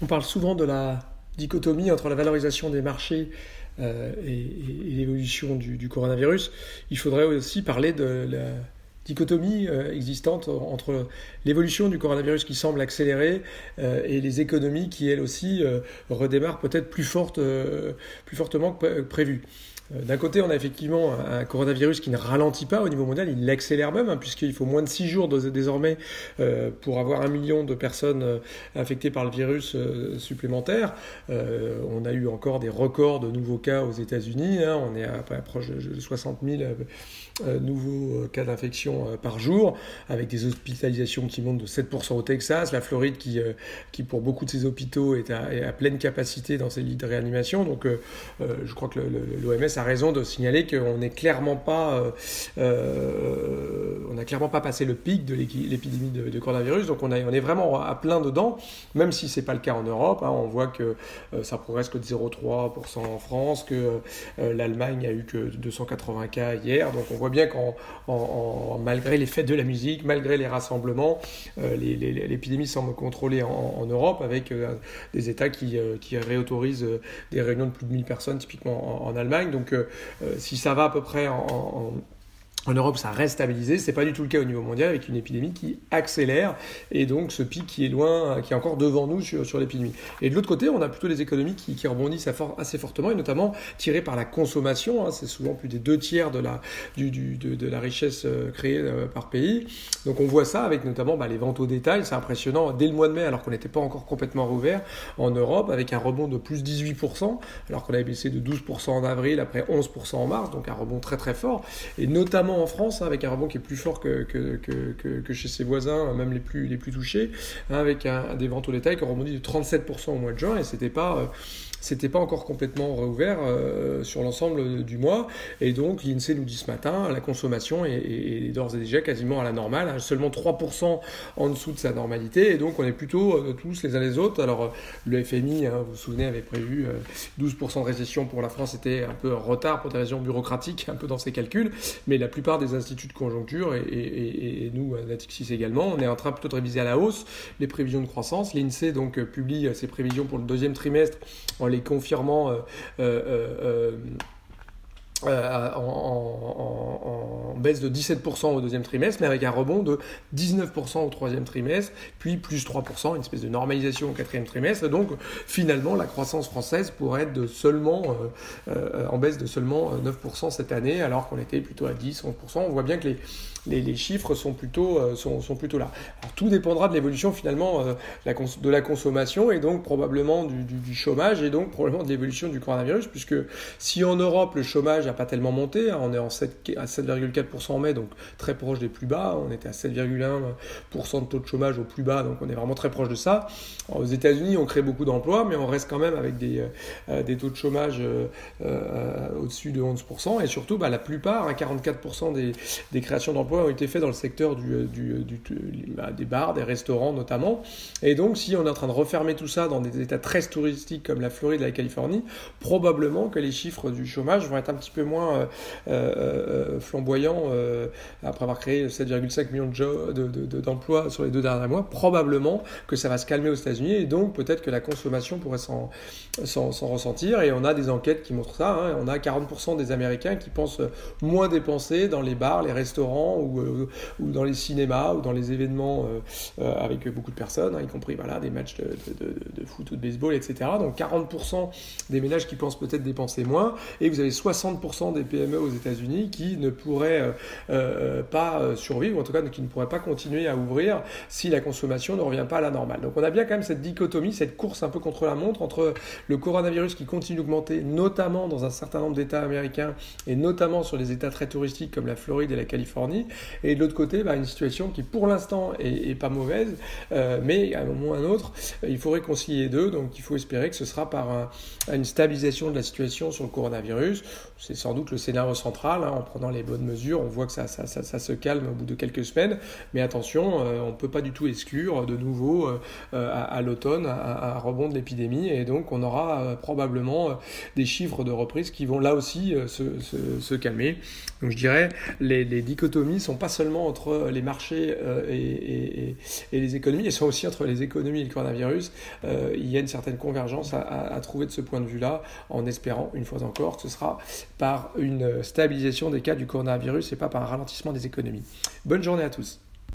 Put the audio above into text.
On parle souvent de la dichotomie entre la valorisation des marchés euh, et, l'évolution du, coronavirus. Il faudrait aussi parler de la dichotomie euh, existante entre l'évolution du coronavirus qui semble accélérer euh, et les économies qui, elles aussi, redémarrent peut-être plus, forte, plus fortement que prévu. Euh, d'un côté, on a effectivement un coronavirus qui ne ralentit pas au niveau mondial, il l'accélère même, hein, puisqu'il faut moins de 6 jours désormais euh, pour avoir un million de personnes euh, infectées par le virus supplémentaire. on a eu encore des records de nouveaux cas aux États-Unis, hein. on est à, à, proche de 60 000 nouveaux cas d'infection par jour, avec des hospitalisations qui montent de 7% au Texas, la Floride qui, qui pour beaucoup de ses hôpitaux est à, pleine capacité dans ses lits de réanimation. Donc je crois que l'OMS raison de signaler qu'on n'est clairement pas, euh, euh, n'a clairement pas passé le pic de l'épidémie de, coronavirus. Donc on, est vraiment à plein dedans, même si c'est pas le cas en Europe. Hein. on voit que euh, ça progresse que de 0,3% en France, que l'Allemagne a eu que 280 cas hier. Donc on voit bien qu'en malgré les fêtes de la musique, malgré les rassemblements, l'épidémie semble contrôlée en, Europe avec des États qui, réautorisent des réunions de plus de 1000 personnes, typiquement en, Allemagne. Donc euh, euh, si ça va à peu près en Europe, ça reste stabilisé. C'est pas du tout le cas au niveau mondial avec une épidémie qui accélère et donc ce pic qui est loin, qui est encore devant nous sur, l'épidémie. Et de l'autre côté, on a plutôt des économies qui, rebondissent assez fortement et notamment tirées par la consommation. Hein. C'est souvent plus des deux tiers de la, du, de, la richesse euh, créée euh, par pays. Donc on voit ça avec notamment bah, les ventes au détail. C'est impressionnant dès le mois de mai, alors qu'on n'était pas encore complètement rouvert en Europe, avec un rebond de plus 18%, alors qu'on avait baissé de 12% en avril, après 11% en mars, donc un rebond très très fort. Et notamment en France, hein, avec un rebond qui est plus fort que, que, chez ses voisins, même les plus, les plus touchés, hein, avec des ventes au détail qui ont rebondi de 37% au mois de juin, et c'était pas... Euh, c'était pas encore complètement rouvert euh, sur l'ensemble du mois. Et donc, l'INSEE nous dit ce matin, la consommation est, d'ores et déjà quasiment à la normale, hein, seulement 3% en dessous de sa normalité. Et donc, on est plutôt euh, tous les uns les autres. Alors, euh, le FMI, hein, vous vous souvenez, avait prévu 12% de récession pour la France. C'était un peu en retard pour des raisons bureaucratiques, un peu dans ses calculs. Mais la plupart des instituts de conjoncture, et, nous, Natixis également, on est en train plutôt de réviser à la hausse les prévisions de croissance. L'INSEE, donc, publie ses prévisions pour le deuxième trimestre en les confirmant euh, euh, euh, en, baisse de 17% au deuxième trimestre, mais avec un rebond de 19% au troisième trimestre, puis plus 3%, une espèce de normalisation au quatrième trimestre. Donc finalement, la croissance française pourrait être de seulement, en baisse de seulement 9% cette année, alors qu'on était plutôt à 10, 11%. On voit bien que les, les, chiffres sont plutôt, euh, sont, plutôt là. Tout dépendra de l'évolution finalement euh, de la consommation et donc probablement du, chômage et donc probablement de l'évolution du coronavirus, puisque si en Europe le chômage n'a pas tellement monté, hein, on est en 7, à 7,4% en mai, donc très proche des plus bas, on était à 7,1% de taux de chômage au plus bas, donc on est vraiment très proche de ça. aux États-Unis, on crée beaucoup d'emplois, mais on reste quand même avec des, euh, taux de chômage au-dessus de 11%, et surtout bah, la plupart, 44% hein, des créations d'emplois ont été faits dans le secteur du, euh, euh, du, bah, des bars, des restaurants notamment. Et donc, si on est en train de refermer tout ça dans des états très touristiques comme la Floride la Californie, probablement que les chiffres du chômage vont être un petit peu moins euh, flamboyants après avoir créé 7,5 millions d'emplois de, de, sur les deux derniers mois. Probablement que ça va se calmer aux États-Unis et donc peut-être que la consommation pourrait s'en ressentir. Et on a des enquêtes qui montrent ça. Hein. On a 40% des Américains qui pensent moins dépenser dans les bars, les restaurants euh, ou, dans les cinémas ou dans les événements euh, euh, avec beaucoup de personnes, hein, y compris voilà, des matchs de, foot ou de baseball, etc. Donc 40% des ménages qui pensent peut-être dépenser moins, et vous avez 60% des PME aux États-Unis qui ne pourraient pas survivre, en tout cas qui ne pourraient pas continuer à ouvrir si la consommation ne revient pas à la normale. Donc on a bien quand même cette dichotomie, cette course un peu contre la montre entre le coronavirus qui continue d'augmenter, notamment dans un certain nombre d'États américains et notamment sur les États très touristiques comme la Floride et la Californie, et de l'autre côté, bah, une situation qui pour l'instant est, pas mauvaise, euh, mais à un moment ou à un autre, il faut réconcilier deux. Donc il faut espérer que ce sera par une stabilisation de la situation sur le coronavirus. C'est sans doute le scénario central. Hein, en prenant les bonnes mesures, on voit que ça, se calme au bout de quelques semaines. Mais attention, euh, on ne peut pas du tout exclure de nouveau euh, à, l'automne un, rebond de l'épidémie. Et donc on aura probablement des chiffres de reprise qui vont là aussi se, calmer. Donc je dirais les dichotomies ne sont pas seulement entre les marchés et, les économies, elles sont aussi entre les économies et le coronavirus. il y a une certaine convergence à, trouver de ce point de vue-là, en espérant, une fois encore, que ce sera par une stabilisation des cas du coronavirus et pas par un ralentissement des économies. Bonne journée à tous.